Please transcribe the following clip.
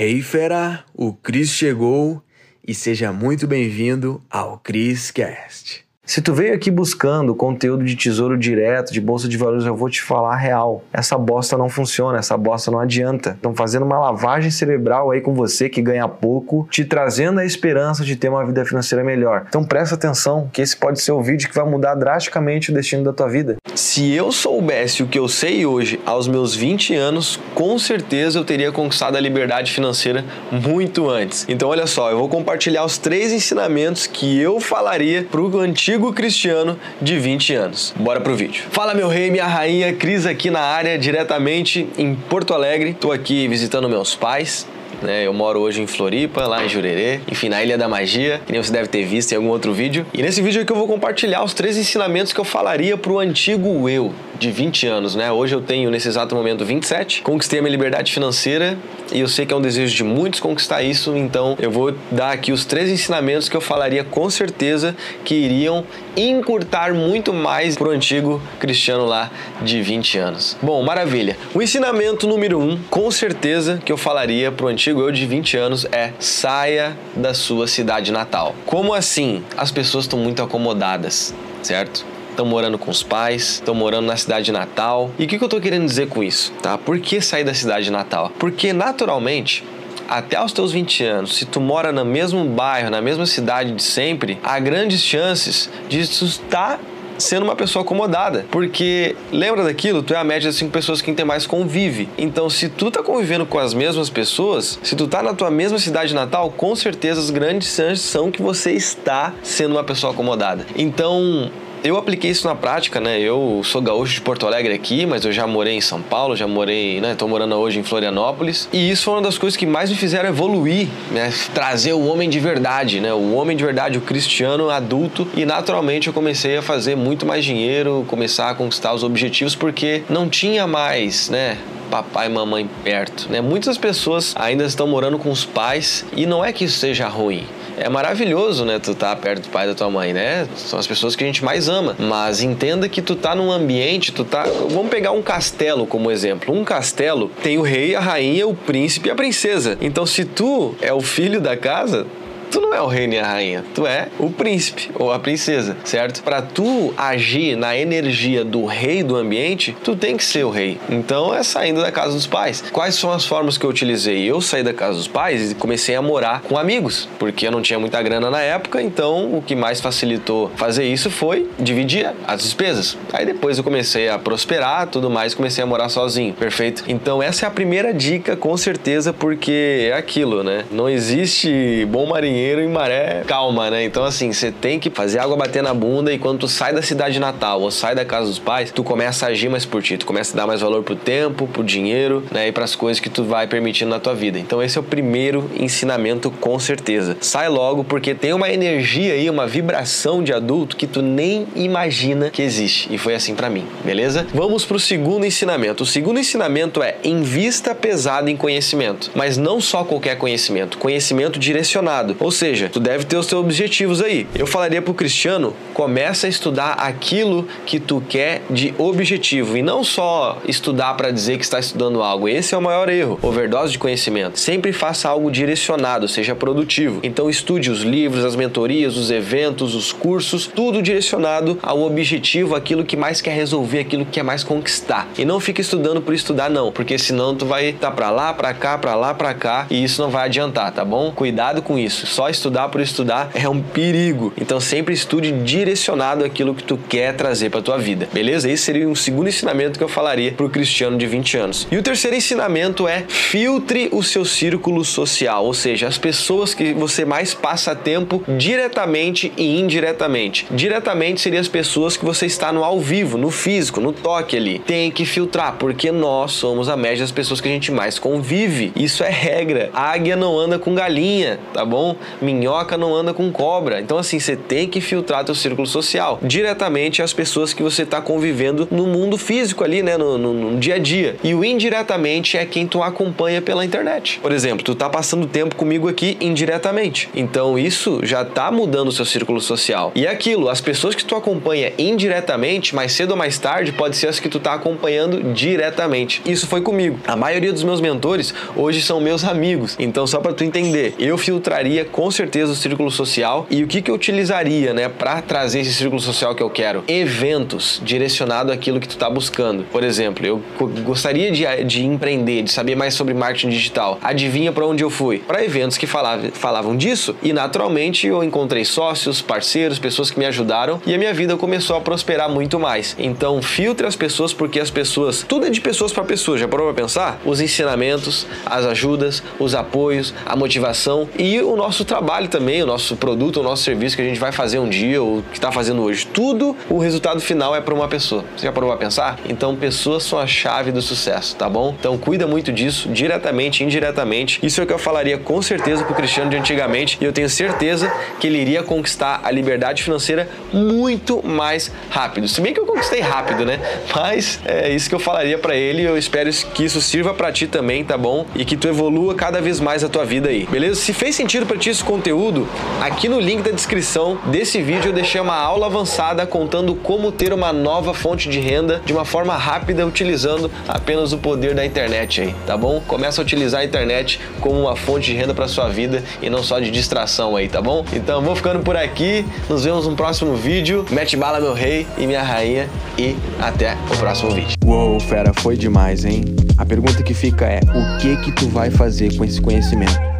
Hey fera, o Cris chegou e seja muito bem-vindo ao Cris Cast. Se tu veio aqui buscando conteúdo de tesouro direto, de bolsa de valores, eu vou te falar real. Essa bosta não funciona, essa bosta não adianta. Estão fazendo uma lavagem cerebral aí com você que ganha pouco, te trazendo a esperança de ter uma vida financeira melhor. Então presta atenção, que esse pode ser o vídeo que vai mudar drasticamente o destino da tua vida. Se eu soubesse o que eu sei hoje aos meus 20 anos, com certeza eu teria conquistado a liberdade financeira muito antes. Então olha só, eu vou compartilhar os três ensinamentos que eu falaria para o antigo antigo cristiano de 20 anos. Bora pro vídeo. Fala meu rei, minha rainha, Cris aqui na área, diretamente em Porto Alegre. Tô aqui visitando meus pais, né? Eu moro hoje em Floripa, lá em Jurerê, enfim, na Ilha da Magia, que nem você deve ter visto em algum outro vídeo. E nesse vídeo aqui eu vou compartilhar os três ensinamentos que eu falaria pro antigo eu, de 20 anos, né? Hoje eu tenho nesse exato momento 27, conquistei a minha liberdade financeira e eu sei que é um desejo de muitos conquistar isso, então eu vou dar aqui os três ensinamentos que eu falaria com certeza que iriam encurtar muito mais pro antigo cristiano lá de 20 anos. Bom, maravilha. O ensinamento número um, com certeza que eu falaria pro antigo eu de 20 anos é saia da sua cidade natal. Como assim? As pessoas estão muito acomodadas, certo? estão morando com os pais, estão morando na cidade natal. E o que, que eu estou querendo dizer com isso? Tá? Por que sair da cidade natal? Porque naturalmente até os teus 20 anos, se tu mora no mesmo bairro, na mesma cidade de sempre, há grandes chances de tu estar sendo uma pessoa acomodada. Porque lembra daquilo? Tu é a média das cinco pessoas que tem mais convive. Então, se tu tá convivendo com as mesmas pessoas, se tu tá na tua mesma cidade natal, com certeza as grandes chances são que você está sendo uma pessoa acomodada. Então, eu apliquei isso na prática, né? Eu sou gaúcho de Porto Alegre aqui, mas eu já morei em São Paulo, já morei, né? Tô morando hoje em Florianópolis. E isso foi uma das coisas que mais me fizeram evoluir, né? Trazer o homem de verdade, né? O homem de verdade, o cristiano adulto. E naturalmente eu comecei a fazer muito mais dinheiro, começar a conquistar os objetivos, porque não tinha mais, né? papai e mamãe perto, né? Muitas pessoas ainda estão morando com os pais e não é que isso seja ruim é maravilhoso, né? Tu tá perto do pai da tua mãe, né? São as pessoas que a gente mais ama. Mas entenda que tu tá num ambiente, tu tá. Vamos pegar um castelo como exemplo. Um castelo tem o rei, a rainha, o príncipe e a princesa. Então, se tu é o filho da casa, tu não é o rei nem a rainha, tu é o príncipe ou a princesa, certo? Para tu agir na energia do rei do ambiente, tu tem que ser o rei. Então é saindo da casa dos pais. Quais são as formas que eu utilizei? Eu saí da casa dos pais e comecei a morar com amigos, porque eu não tinha muita grana na época, então o que mais facilitou fazer isso foi dividir as despesas. Aí depois eu comecei a prosperar, tudo mais, comecei a morar sozinho, perfeito? Então essa é a primeira dica, com certeza, porque é aquilo, né? Não existe bom marinheiro dinheiro em maré calma, né? Então, assim, você tem que fazer água bater na bunda e quando tu sai da cidade natal ou sai da casa dos pais, tu começa a agir mais por ti, tu começa a dar mais valor pro tempo, pro dinheiro, né? E pras coisas que tu vai permitindo na tua vida. Então, esse é o primeiro ensinamento, com certeza. Sai logo porque tem uma energia aí, uma vibração de adulto que tu nem imagina que existe. E foi assim para mim, beleza? Vamos pro segundo ensinamento. O segundo ensinamento é invista pesado em conhecimento, mas não só qualquer conhecimento, conhecimento direcionado. Ou seja, tu deve ter os teus objetivos aí. Eu falaria pro Cristiano, começa a estudar aquilo que tu quer de objetivo e não só estudar para dizer que está estudando algo. Esse é o maior erro, overdose de conhecimento. Sempre faça algo direcionado, seja produtivo. Então estude os livros, as mentorias, os eventos, os cursos, tudo direcionado ao objetivo, aquilo que mais quer resolver, aquilo que quer mais conquistar. E não fique estudando por estudar não, porque senão tu vai estar tá para lá, para cá, para lá, para cá e isso não vai adiantar, tá bom? Cuidado com isso só estudar por estudar é um perigo. Então sempre estude direcionado aquilo que tu quer trazer para tua vida. Beleza? Esse seria um segundo ensinamento que eu falaria pro cristiano de 20 anos. E o terceiro ensinamento é filtre o seu círculo social, ou seja, as pessoas que você mais passa tempo diretamente e indiretamente. Diretamente seria as pessoas que você está no ao vivo, no físico, no toque ali. Tem que filtrar, porque nós somos a média das pessoas que a gente mais convive. Isso é regra. A águia não anda com galinha, tá bom? Minhoca não anda com cobra. Então, assim, você tem que filtrar teu círculo social diretamente as pessoas que você está convivendo no mundo físico ali, né? No, no, no, dia a dia. E o indiretamente é quem tu acompanha pela internet. Por exemplo, tu tá passando tempo comigo aqui indiretamente. Então, isso já tá mudando o seu círculo social. E é aquilo, as pessoas que tu acompanha indiretamente, mais cedo ou mais tarde, pode ser as que tu tá acompanhando diretamente. Isso foi comigo. A maioria dos meus mentores hoje são meus amigos. Então, só para tu entender, eu filtraria com certeza o círculo social e o que que eu utilizaria, né, para trazer esse círculo social que eu quero? Eventos direcionado àquilo que tu tá buscando. Por exemplo, eu gostaria de, de empreender, de saber mais sobre marketing digital. Adivinha para onde eu fui? Para eventos que falavam, falavam disso e naturalmente eu encontrei sócios, parceiros, pessoas que me ajudaram e a minha vida começou a prosperar muito mais. Então, filtre as pessoas porque as pessoas, tudo é de pessoas para pessoas. Já parou para pensar? Os ensinamentos, as ajudas, os apoios, a motivação e o nosso trabalho também, o nosso produto, o nosso serviço que a gente vai fazer um dia ou que está fazendo hoje. Tudo, o resultado final é para uma pessoa. Você já parou para pensar? Então, pessoas são a chave do sucesso, tá bom? Então, cuida muito disso, diretamente, indiretamente. Isso é o que eu falaria com certeza pro Cristiano de antigamente e eu tenho certeza que ele iria conquistar a liberdade financeira muito mais rápido. Se bem que eu conquistei rápido, né? Mas é isso que eu falaria para ele. Eu espero que isso sirva para ti também, tá bom? E que tu evolua cada vez mais a tua vida aí, beleza? Se fez sentido para ti esse conteúdo, aqui no link da descrição desse vídeo eu deixei uma aula avançada contando como ter uma nova fonte de renda de uma forma rápida utilizando apenas o poder da internet aí, tá bom? Começa a utilizar a internet como uma fonte de renda para sua vida e não só de distração aí, tá bom? Então vou ficando por aqui, nos vemos no próximo vídeo. Mete bala meu rei e minha rainha e até o próximo vídeo. Uou, fera, foi demais, hein? A pergunta que fica é: o que que tu vai fazer com esse conhecimento?